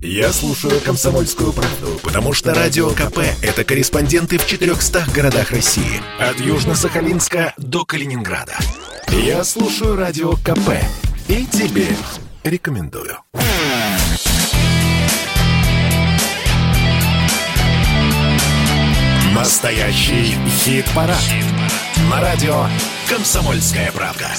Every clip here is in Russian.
Я слушаю «Комсомольскую правду», потому что «Радио КП» — это корреспонденты в 400 городах России. От Южно-Сахалинска до Калининграда. Я слушаю «Радио КП» и тебе рекомендую. Настоящий хит-парад. Хит На радио «Комсомольская правда».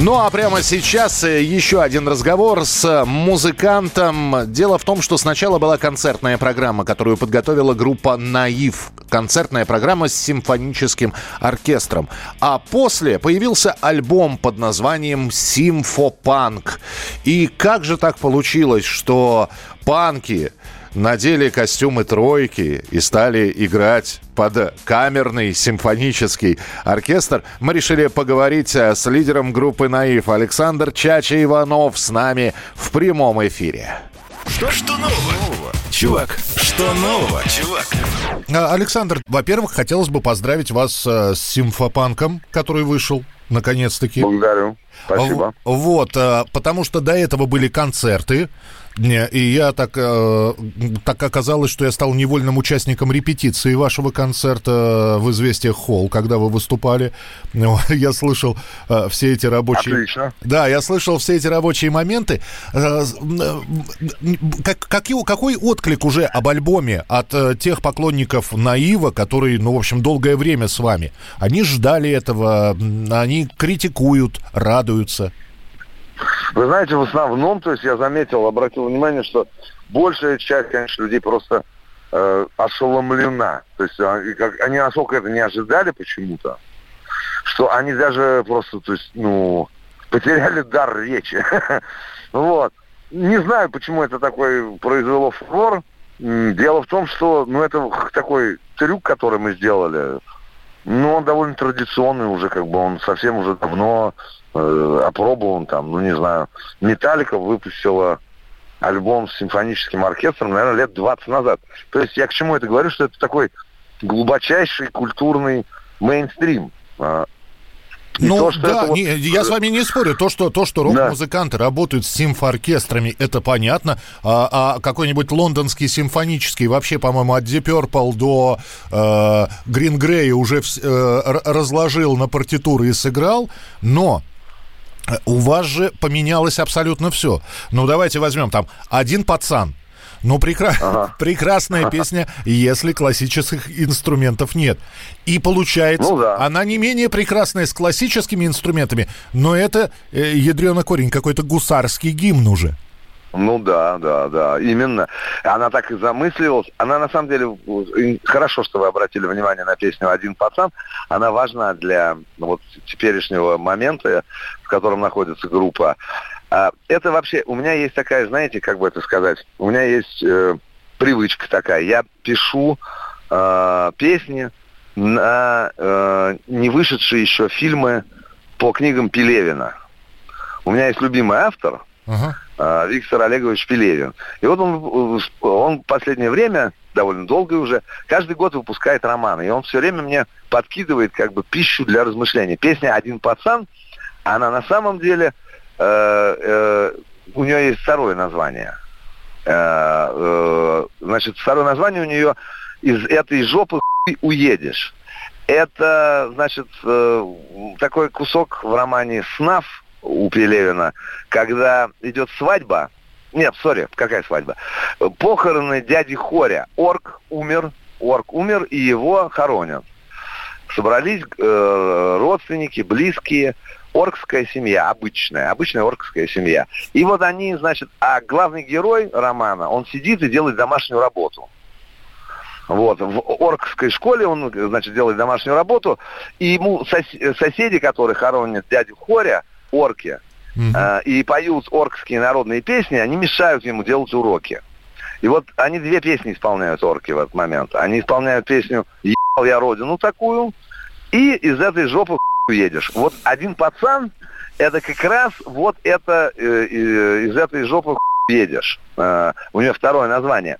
Ну а прямо сейчас э, еще один разговор с музыкантом. Дело в том, что сначала была концертная программа, которую подготовила группа «Наив». Концертная программа с симфоническим оркестром. А после появился альбом под названием «Симфопанк». И как же так получилось, что панки надели костюмы тройки и стали играть под камерный симфонический оркестр. Мы решили поговорить э, с лидером группы «Наив» Александр Чача Иванов с нами в прямом эфире. Что, что нового? Чувак, что нового, чувак? А, Александр, во-первых, хотелось бы поздравить вас э, с симфопанком, который вышел наконец-таки. Благодарю. Спасибо. Вот, э, потому что до этого были концерты, и я так, э, так оказалось, что я стал невольным участником репетиции вашего концерта в «Известиях Холл», когда вы выступали. Я слышал э, все эти рабочие... Отлично. Да, я слышал все эти рабочие моменты. Э, как, какой, какой отклик уже об альбоме от тех поклонников Наива, которые, ну, в общем, долгое время с вами? Они ждали этого, они критикуют, радуются. Вы знаете, в основном, то есть я заметил, обратил внимание, что большая часть, конечно, людей просто э, ошеломлена. То есть они, как, они настолько это не ожидали почему-то, что они даже просто, то есть, ну, потеряли дар речи. Вот. Не знаю, почему это такой произвело фурор. Дело в том, что, ну, это такой трюк, который мы сделали, ну, он довольно традиционный уже, как бы он совсем уже давно э, опробован там, ну не знаю. Металлика выпустила альбом с симфоническим оркестром, наверное, лет 20 назад. То есть я к чему это говорю, что это такой глубочайший культурный мейнстрим. А, и ну, то, что да, вот... не, я с вами не спорю. То, что, то, что рок-музыканты да. работают с симфооркестрами, это понятно. А, а какой-нибудь лондонский симфонический, вообще, по-моему, от Deep Purple до э, Green Grey уже э, разложил на партитуры и сыграл. Но у вас же поменялось абсолютно все. Ну, давайте возьмем там один пацан, ну, прекра... ага. прекрасная песня, если классических инструментов нет. И получается, ну, да. она не менее прекрасная с классическими инструментами, но это э, ядрена корень, какой-то гусарский гимн уже. Ну да, да, да, именно. Она так и замысливалась. Она на самом деле, хорошо, что вы обратили внимание на песню «Один пацан». Она важна для ну, вот теперешнего момента, в котором находится группа. А, это вообще, у меня есть такая, знаете, как бы это сказать, у меня есть э, привычка такая. Я пишу э, песни на э, не вышедшие еще фильмы по книгам Пелевина. У меня есть любимый автор, uh-huh. Виктор Олегович Пелевин. И вот он, он в последнее время, довольно долго уже, каждый год выпускает романы. И он все время мне подкидывает как бы пищу для размышления. Песня «Один пацан», она на самом деле Э, э, у нее есть второе название. Э, значит, второе название у нее из этой жопы уедешь. Это, значит, такой кусок в романе «Снав» у Пелевина, когда идет свадьба, нет, сори, какая свадьба? Похороны дяди Хоря. Орк умер, орк умер, и его хоронят. Собрались э, родственники, близкие, оркская семья, обычная, обычная оркская семья. И вот они, значит, а главный герой романа, он сидит и делает домашнюю работу. Вот, в оркской школе он, значит, делает домашнюю работу, и ему сос- соседи, которые хоронят дядю Хоря, орки, э, и поют оркские народные песни, они мешают ему делать уроки. И вот они две песни исполняют орки в этот момент. Они исполняют песню «Ебал я родину такую», и из этой жопы едешь. Вот один пацан, это как раз вот это э, э, из этой жопы едешь. Э, у нее второе название.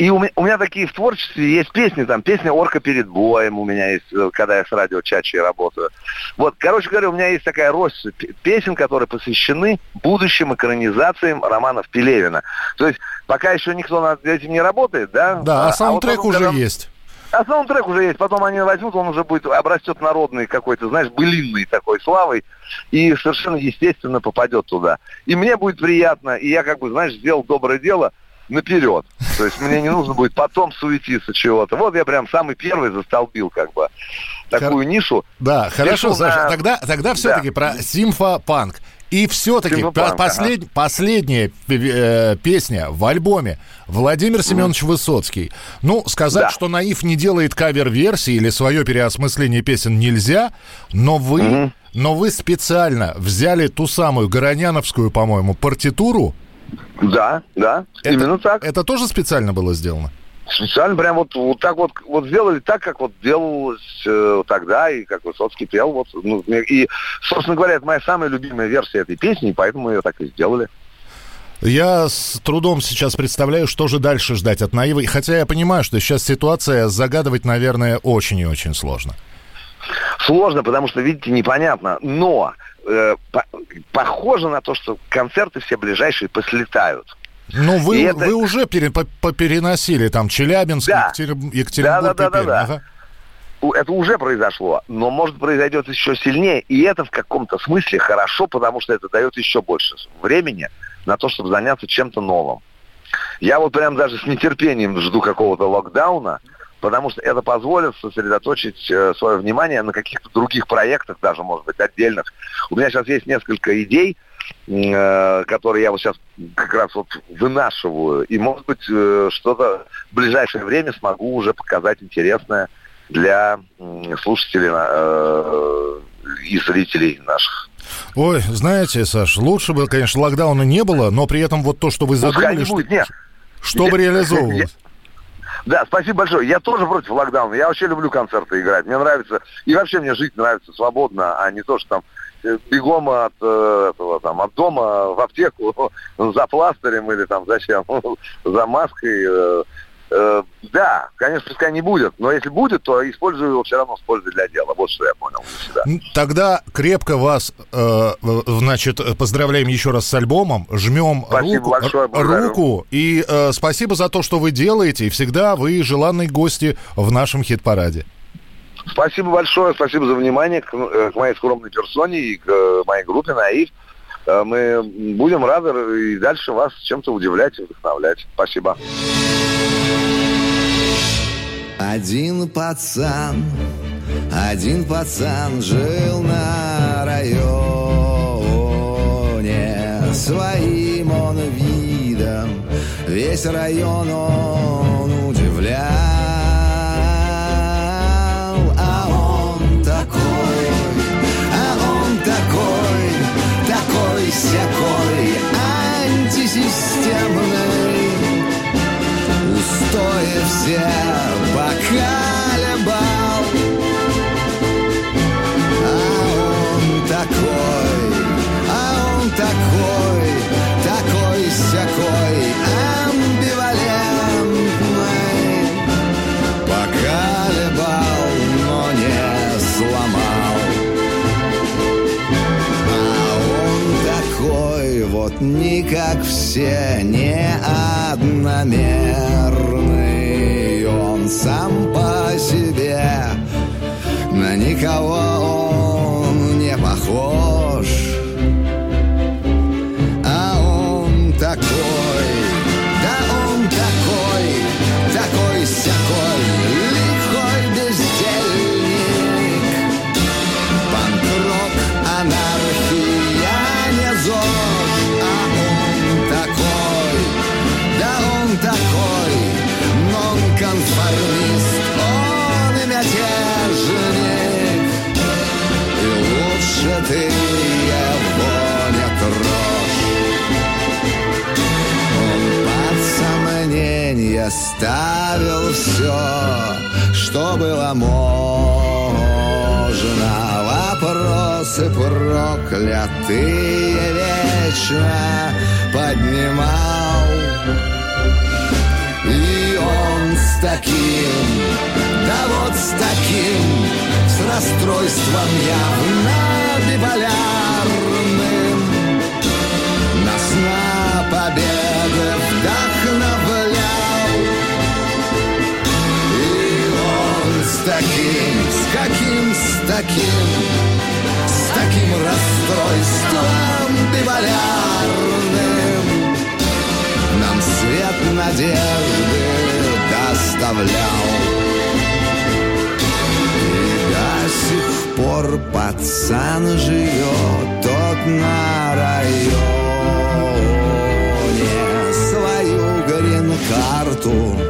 И у меня, у меня такие в творчестве есть песни, там, песня «Орка перед боем» у меня есть, э, когда я с радио Чачи работаю. Вот, короче говоря, у меня есть такая роща песен, которые посвящены будущим экранизациям романов Пелевина. То есть, пока еще никто над этим не работает, да? Да, а, а саундтрек а вот потом, уже когда... есть. А саундтрек уже есть, потом они возьмут, он уже будет, обрастет народный какой-то, знаешь, былинный такой славой, и совершенно естественно попадет туда. И мне будет приятно, и я как бы, знаешь, сделал доброе дело – наперед. То есть мне не нужно будет потом суетиться чего-то. Вот я прям самый первый застолбил как бы такую Хор... нишу. Да, хорошо, Саша. На... Тогда, тогда все-таки да. про симфопанк. И все-таки послед... ага. последняя э, песня в альбоме Владимир Семенович mm. Высоцкий. Ну, сказать, да. что Наив не делает кавер-версии или свое переосмысление песен нельзя, но вы, mm-hmm. но вы специально взяли ту самую Гороняновскую, по-моему, партитуру, да, да, это, именно так. Это тоже специально было сделано? Специально прям вот, вот так вот, вот сделали так, как вот делалось э, тогда, и как Высоцкий пел. Вот, ну, и, собственно говоря, это моя самая любимая версия этой песни, поэтому мы ее так и сделали. Я с трудом сейчас представляю, что же дальше ждать от Наивы. Хотя я понимаю, что сейчас ситуация загадывать, наверное, очень и очень сложно. Сложно, потому что, видите, непонятно. Но э, по, похоже на то, что концерты все ближайшие послетают. Ну, вы, это... вы уже пере, по, переносили там Челябинск, да. Екатеринбург. Да, да, да, да, ага. Это уже произошло, но может произойдет еще сильнее. И это в каком-то смысле хорошо, потому что это дает еще больше времени на то, чтобы заняться чем-то новым. Я вот прям даже с нетерпением жду какого-то локдауна, потому что это позволит сосредоточить э, свое внимание на каких-то других проектах, даже, может быть, отдельных. У меня сейчас есть несколько идей, э, которые я вот сейчас как раз вот вынашиваю, и, может быть, э, что-то в ближайшее время смогу уже показать интересное для слушателей и зрителей наших. Ой, знаете, Саш, лучше бы, конечно, локдауна не было, но при этом вот то, что вы задумали, что, нет. чтобы реализовывалось. Да, спасибо большое. Я тоже против локдауна. Я вообще люблю концерты играть. Мне нравится. И вообще мне жить нравится свободно, а не то, что там э, бегом от э, этого там от дома в аптеку за пластырем или там зачем за маской э, да, конечно, пускай не будет, но если будет, то использую его все равно с пользой для дела. Вот что я понял для себя. Тогда крепко вас, э, значит, поздравляем еще раз с альбомом, жмем руку, большое, руку и э, спасибо за то, что вы делаете, и всегда вы желанные гости в нашем хит-параде. Спасибо большое, спасибо за внимание к, э, к моей скромной персоне и к э, моей группе «Наив». Э, мы будем рады и дальше вас чем-то удивлять и вдохновлять. Спасибо. Один пацан, один пацан жил на районе Своим он видом весь район он удивлял такой-сякой антисистемный Устои все вот не как все, не одномерный Он сам по себе на никого он не похож ты его не трожь Он под сомнение ставил все, что было можно. Вопросы проклятые вечно поднимал. И он с таким, да вот с таким, с расстройством явно биполярным. Нас на победы вдохновлял. И он с таким, с каким, с таким, с таким расстройством биполярным нам свет надежды доставлял. Сих пор пацан живет тот на районе. Свою грин-карту